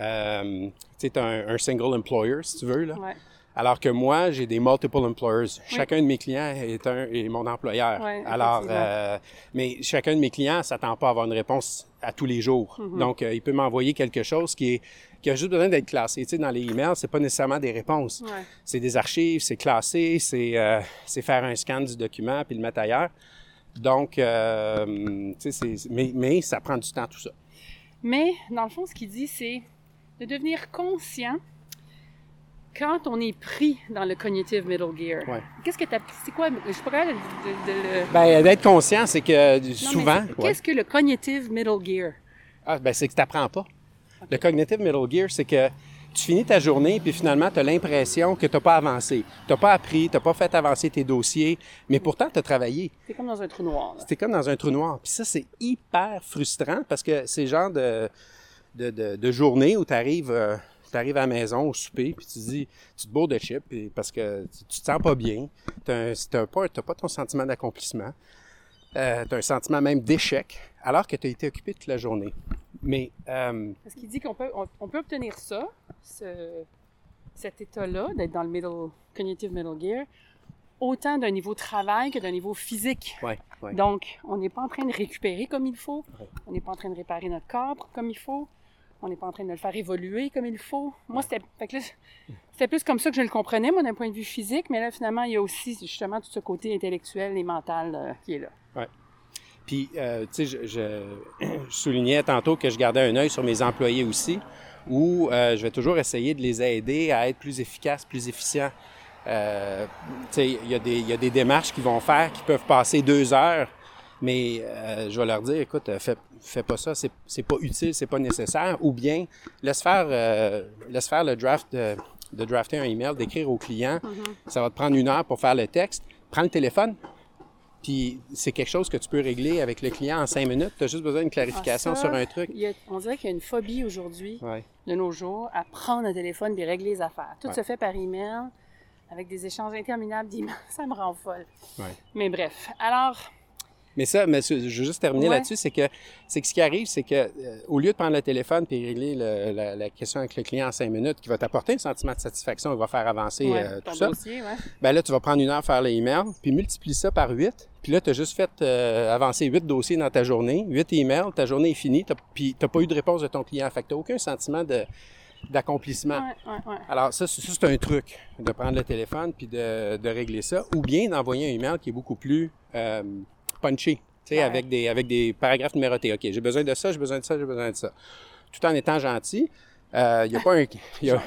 euh, tu es un, un, single employer, si tu veux. Là. Ouais. Alors que moi, j'ai des multiple employers. Chacun de mes clients est, un, est mon employeur. Alors, euh, mais chacun de mes clients s'attend pas à avoir une réponse à tous les jours. Mm-hmm. Donc, euh, il peut m'envoyer quelque chose qui est qui a juste besoin d'être classé. Tu sais, dans les emails, c'est pas nécessairement des réponses. C'est des archives, c'est classé, c'est euh, faire un scan du document puis le mettre ailleurs. Donc, euh, tu sais, mais, mais ça prend du temps tout ça. Mais dans le fond, ce qu'il dit, c'est de devenir conscient quand on est pris dans le cognitive middle gear, qu'est-ce que tu C'est quoi Je capable de, le. Ben, d'être conscient, c'est que souvent. Qu'est-ce que le cognitive middle gear? Ah, ben, c'est que tu n'apprends pas. Le cognitive middle gear, c'est que tu finis ta journée, puis finalement, tu as l'impression que tu n'as pas avancé. Tu n'as pas appris, tu n'as pas fait avancer tes dossiers, mais pourtant, tu as travaillé. C'est comme dans un trou noir. C'est comme dans un trou noir. Puis ça, c'est hyper frustrant parce que c'est le genre de, de, de, journée où tu arrives. Euh, tu arrives à la maison au souper, puis tu dis, tu te bourres de chips parce que tu, te sens pas bien. Tu n'as pas, pas, ton sentiment d'accomplissement. Euh, tu as un sentiment même d'échec, alors que tu as été occupé toute la journée. Mais. Euh, parce qu'il dit qu'on peut, on, peut obtenir ça, ce, cet état-là, d'être dans le middle, cognitive middle gear, autant d'un niveau travail que d'un niveau physique. Ouais, ouais. Donc, on n'est pas en train de récupérer comme il faut, on n'est pas en train de réparer notre corps comme il faut, on n'est pas en train de le faire évoluer comme il faut. Moi, c'était, c'était plus comme ça que je le comprenais, moi, d'un point de vue physique, mais là, finalement, il y a aussi justement tout ce côté intellectuel et mental euh, qui est là. Puis, euh, tu sais, je, [clears throat] je, soulignais tantôt que je gardais un œil sur mes employés aussi, où euh, je vais toujours essayer de les aider à être plus efficaces, plus efficients. Euh, tu sais, il y, y, a des démarches qu'ils vont faire qui peuvent passer deux heures mais je vais leur dire, écoute, fais, fais pas ça, c'est, c'est pas utile, c'est pas nécessaire. Ou bien, laisse faire, laisse faire le draft de, de, drafter un email, d'écrire au client. Mm-hmm. Ça va te prendre une heure pour faire le texte. Prends le téléphone. Puis c'est quelque chose que tu peux régler avec le client en cinq minutes. Tu as juste besoin d'une clarification ah, sur un truc. on dirait qu'il y a une phobie aujourd'hui, de nos jours, à prendre un téléphone et régler les affaires. Tout se fait par email, avec des échanges interminables d'emails. [laughs] Ça me rend folle. Mais bref. Alors, mais ça, mais je veux juste terminer là-dessus, c'est que, c'est que ce qui arrive, c'est que euh, au lieu de prendre le téléphone et régler la, question avec le client en cinq minutes, qui va t'apporter un sentiment de satisfaction, il va faire avancer euh, tout ça. Dossier, ben là, tu vas prendre une heure faire les emails, puis multiplie ça par huit. Puis là, tu as juste fait euh, avancer huit dossiers dans ta journée, huit emails, ta journée est finie, puis tu n'as pas eu de réponse de ton client. Fait que tu aucun sentiment de d'accomplissement. Alors ça, c'est un truc de prendre le téléphone puis de, de régler ça, ou bien d'envoyer un email qui est beaucoup plus punchy, tu sais, avec, des, avec des paragraphes numérotés. OK, j'ai besoin de ça, j'ai besoin de ça, j'ai besoin de ça. Tout en étant gentil. Il euh, n'y a pas un... Y a,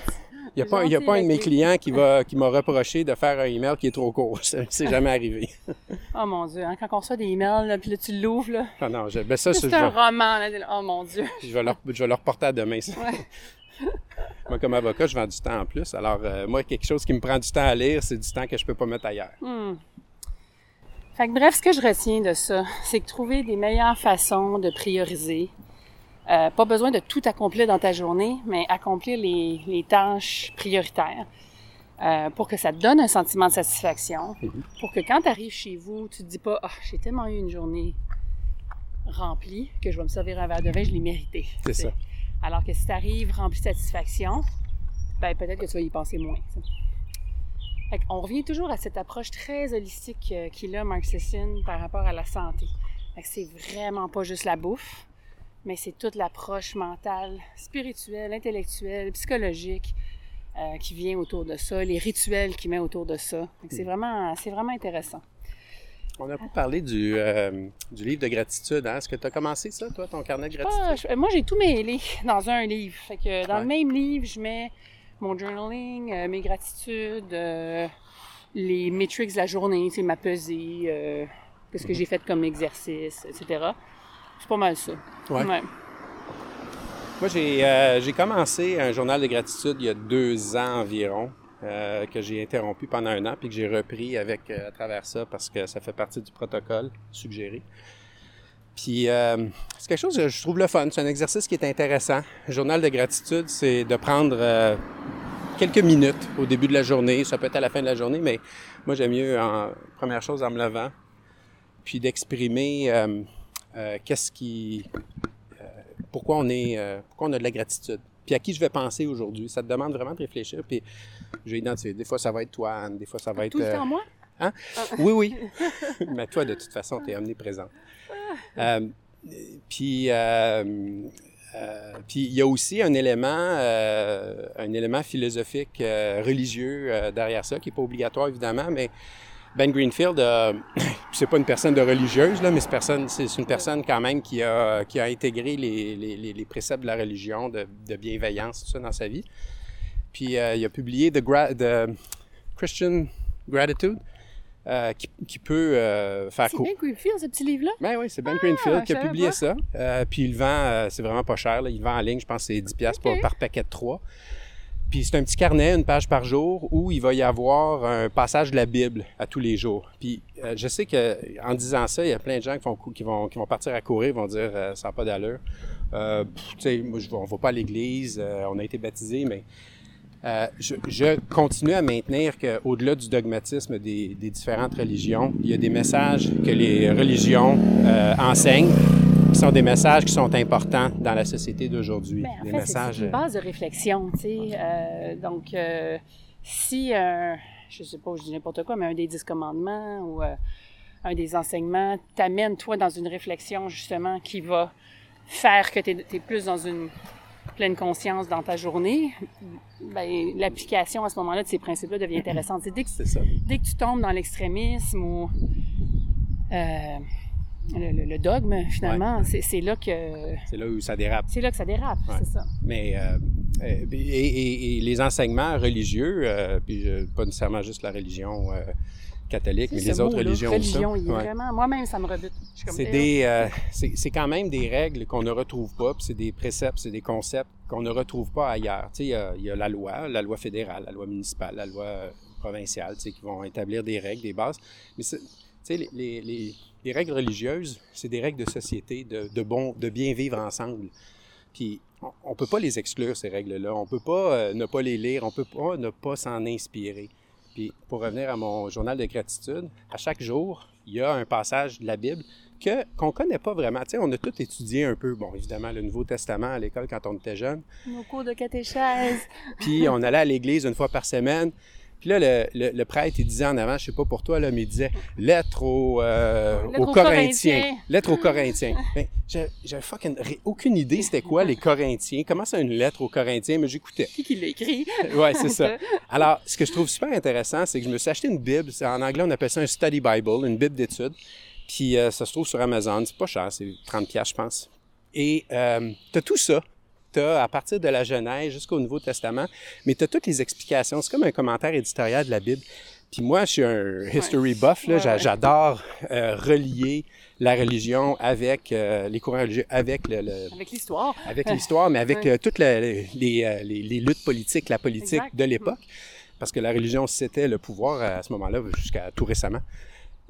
il n'y a, pas, y a pas un de mes clients qui va qui m'a reproché de faire un email qui est trop court. [laughs] C'est jamais arrivé. [laughs] oh mon Dieu, hein, quand on reçoit des emails, là, puis là, tu l'ouvres. Là. Ah non, je, ben ça, c'est un roman. Là, oh mon Dieu. [laughs] Je vais, leur, je vais leur reporter à demain. Ça. Ouais. moi, comme avocat, je vends du temps en plus. Alors, euh, moi, quelque chose qui me prend du temps à lire, c'est du temps que je peux pas mettre ailleurs. Hmm. Fait que bref, ce que je retiens de ça, c'est que trouver des meilleures façons de prioriser. Euh, pas besoin de tout accomplir dans ta journée, mais accomplir les, les tâches prioritaires euh, pour que ça te donne un sentiment de satisfaction. Mhm. Pour que quand tu arrives chez vous, tu te dis pas, ah, j'ai tellement eu une journée remplie que je vais me servir un verre de vin, je l'ai mérité. C'est ça. Alors que si tu arrives rempli de satisfaction, ben peut-être que tu vas y penser moins. On revient toujours à cette approche très holistique euh, qu'il a, Mark Sisson, par rapport à la santé. C'est vraiment pas juste la bouffe, mais c'est toute l'approche mentale, spirituelle, intellectuelle, psychologique euh, qui vient autour de ça, les rituels qui met autour de ça. C'est mm. vraiment, c'est vraiment intéressant. On n'a pas parlé du, euh, du livre de gratitude. Hein? Est-ce que tu as commencé ça, toi, ton carnet de gratitude? Je- moi, j'ai tout mêlé [laughs] dans un livre. Fait que dans Ouais. le même livre, je mets mon journaling, euh, mes gratitudes, euh, les metrics de la journée, sais, ma pesée, euh, qu'est-ce que j'ai fait comme exercice, etc. C'est pas mal ça. Ouais. Moi, j'ai commencé un journal de gratitude il y a deux ans environ, que j'ai interrompu pendant un an, puis que j'ai repris avec à travers ça parce que ça fait partie du protocole suggéré. Puis euh, c'est quelque chose que je trouve le fun, c'est un exercice qui est intéressant. Le journal de gratitude, c'est de prendre euh, quelques minutes au début de la journée, ça peut être à la fin de la journée, mais moi j'aime mieux en première chose en me levant, puis d'exprimer euh, euh, qu'est-ce qui pourquoi on est euh, pourquoi on a de la gratitude. Puis à qui je vais penser aujourd'hui. Ça te demande vraiment de réfléchir. Puis j'ai identifié. Des fois, ça va être toi, Anne. Des fois, ça va être. Tout le euh, temps, moi? Oui, oui. [laughs] Mais toi, de toute façon, tu es omniprésent. Euh, puis, euh, puis il y a aussi un élément, euh, un élément philosophique euh, religieux derrière ça, qui n'est pas obligatoire évidemment, mais Ben Greenfield, [coughs] c'est pas une personne de religieuse, là, mais c'est, une personne quand même qui a, qui a intégré les, les, les- préceptes de la religion, de, bienveillance, tout ça dans sa vie. Puis il a publié The, The Christian Gratitude, euh, qui, qui peut euh, faire C'est court. bien Greenfield, ce petit livre-là? Ben oui, c'est Ben Greenfield qui je a publié pas. ça. Euh, puis il vend, euh, c'est vraiment pas cher, là. il vend en ligne, je pense que c'est 10$ piastres Ok. par, par paquet de 3. Puis c'est un petit carnet, une page par jour, où il va y avoir un passage de la Bible à tous les jours. Puis je sais que en disant ça, il y a plein de gens qui vont, cou- qui vont, qui vont partir à courir, vont dire ça n'a pas d'allure. Tu sais, on va pas à l'église, on a été baptisé, mais euh, je, je continue à maintenir qu'au-delà du dogmatisme des, des différentes religions, il y a des messages que les religions euh, enseignent qui sont des messages qui sont importants dans la société d'aujourd'hui. Ben, en des fait, c'est- messages. c'est une base de réflexion, tu sais. Euh, donc, euh, si, euh, je sais pas, je dis n'importe quoi, mais un des dix commandements ou euh, un des enseignements t'amène, toi, dans une réflexion, justement, qui va faire que tu es, plus dans une pleine conscience dans ta journée, ben, l'application à ce moment-là de ces principes-là devient [clears throat] intéressante. C'est dès que ça. dès que tu tombes dans l'extrémisme ou euh, le, le- le dogme, finalement, c'est c'est là que C'est là où ça dérape. c'est là que ça dérape, Ouais. c'est ça. Mais euh, euh, et, et- et les enseignements religieux, euh, puis pas nécessairement juste la religion catholique, mais les autres religions religion, aussi. il est Ouais. vraiment... Moi-même, ça me rebute. C'est eh, des, euh, c'est c'est quand même des règles qu'on ne retrouve pas, puis c'est des préceptes, c'est des concepts qu'on ne retrouve pas ailleurs. Tu sais, il y a, il y a la loi, la loi fédérale, la loi municipale, la loi euh, provinciale, tu sais, qui vont établir des règles, des bases. Mais c'est- tu sais, les, les, les- les règles religieuses, c'est des règles de société, de, de bon, de bien vivre ensemble. Puis on, on peut pas les exclure ces règles-là. On peut pas euh, ne pas les lire. On peut pas ne pas s'en inspirer. Puis pour revenir à mon journal de gratitude, à chaque jour, il y a un passage de la Bible que qu'on connaît pas vraiment. Tu sais, on a tout étudié un peu. Bon, évidemment, le Nouveau Testament à l'école quand on était jeune. Nos cours de catéchèse. Puis on allait à l'église une fois par semaine. Puis là, le, le- le prêtre, il disait en avant, je sais pas pour toi, là, mais il disait lettre aux, euh, Lettre aux aux Corinthiens. Corinthiens. Lettre aux [laughs] Corinthiens. Ben, J'avais fucking aucune idée c'était quoi les Corinthiens. Comment c'est une lettre aux Corinthiens? Mais j'écoutais. Qui qui l'a écrit? [laughs] Ouais, c'est ça. [laughs] Alors, ce que je trouve super intéressant, c'est que je me suis acheté une Bible. En anglais, on appelle ça un study Bible, une Bible d'études. Puis euh, ça se trouve sur Amazon. C'est pas cher, c'est 30 pièces, je pense. Et euh, t'as tout ça. À partir de la Genèse jusqu'au Nouveau Testament, mais t'as toutes les explications. C'est comme un commentaire éditorial de la Bible. Puis moi, je suis un history buff. Là. Ouais. J'adore euh, relier la religion avec euh, les courants religieux, avec le- le, Avec l'histoire. avec l'histoire, mais avec Ouais. euh, toutes la- les, les- les luttes politiques, la politique Exact. de l'époque, parce que la religion, c'était le pouvoir à ce moment-là, jusqu'à tout récemment.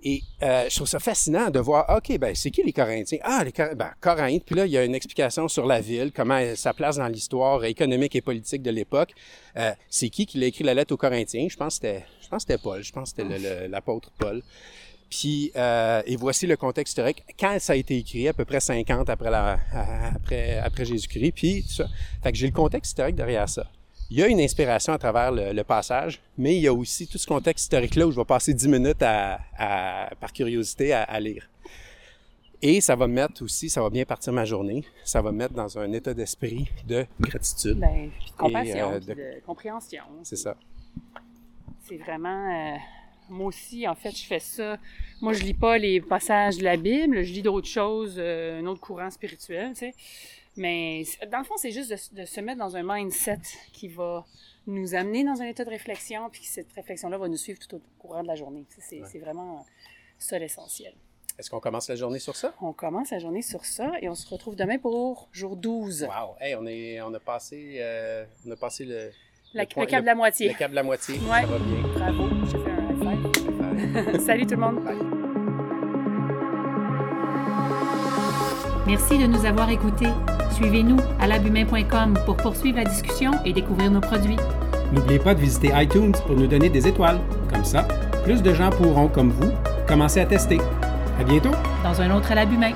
Et euh, je trouve ça fascinant de voir, OK, ben c'est qui les Corinthiens? Ah, les Cor- ben. Puis là, il y a une explication sur la ville, comment elle- sa place dans l'histoire économique et politique de l'époque. Euh, c'est qui qui l'a écrit la lettre aux Corinthiens? Je pense que c'était, Paul. Je pense que c'était l'apôtre Paul. Puis, euh, et voici le contexte historique. Quand ça a été écrit, à peu près 50 après, après, après Jésus-Christ, puis tout ça. Fait que j'ai le contexte historique derrière ça. Il y a une inspiration à travers le, le passage, mais il y a aussi tout ce contexte historique-là où je vais passer 10 minutes à, à- par curiosité à, à lire. Et ça va me mettre aussi, ça va bien partir ma journée, ça va me mettre dans un état d'esprit de gratitude. Puis de compassion, euh, puis de compréhension. C'est ça. C'est vraiment... euh, Moi aussi, en fait, je fais ça. Moi, je lis pas les passages de la Bible, je lis d'autres choses, euh, un autre courant spirituel, tu sais. Mais dans le fond, c'est juste de, de, se mettre dans un mindset qui va nous amener dans un état de réflexion, puis cette réflexion-là va nous suivre tout au courant de la journée. C'est ouais. vraiment ça l'essentiel. Est-ce qu'on commence la journée sur ça? On commence la journée sur ça et on se retrouve demain pour jour 12. Wow! Hey, on, est, on, a, passé, euh, on a passé le, la, le, point, le de la moitié. Le de la moitié. Ouais. Ça va bien. Bravo. J'ai fait un high five. [laughs] Salut tout le monde. Bye. Merci de nous avoir écoutés. Suivez-nous à labumain.com pour poursuivre la discussion et découvrir nos produits. N'oubliez pas de visiter iTunes pour nous donner des étoiles. Comme ça, plus de gens pourront, comme vous, commencer à tester. À bientôt! Dans un autre à l'abus main.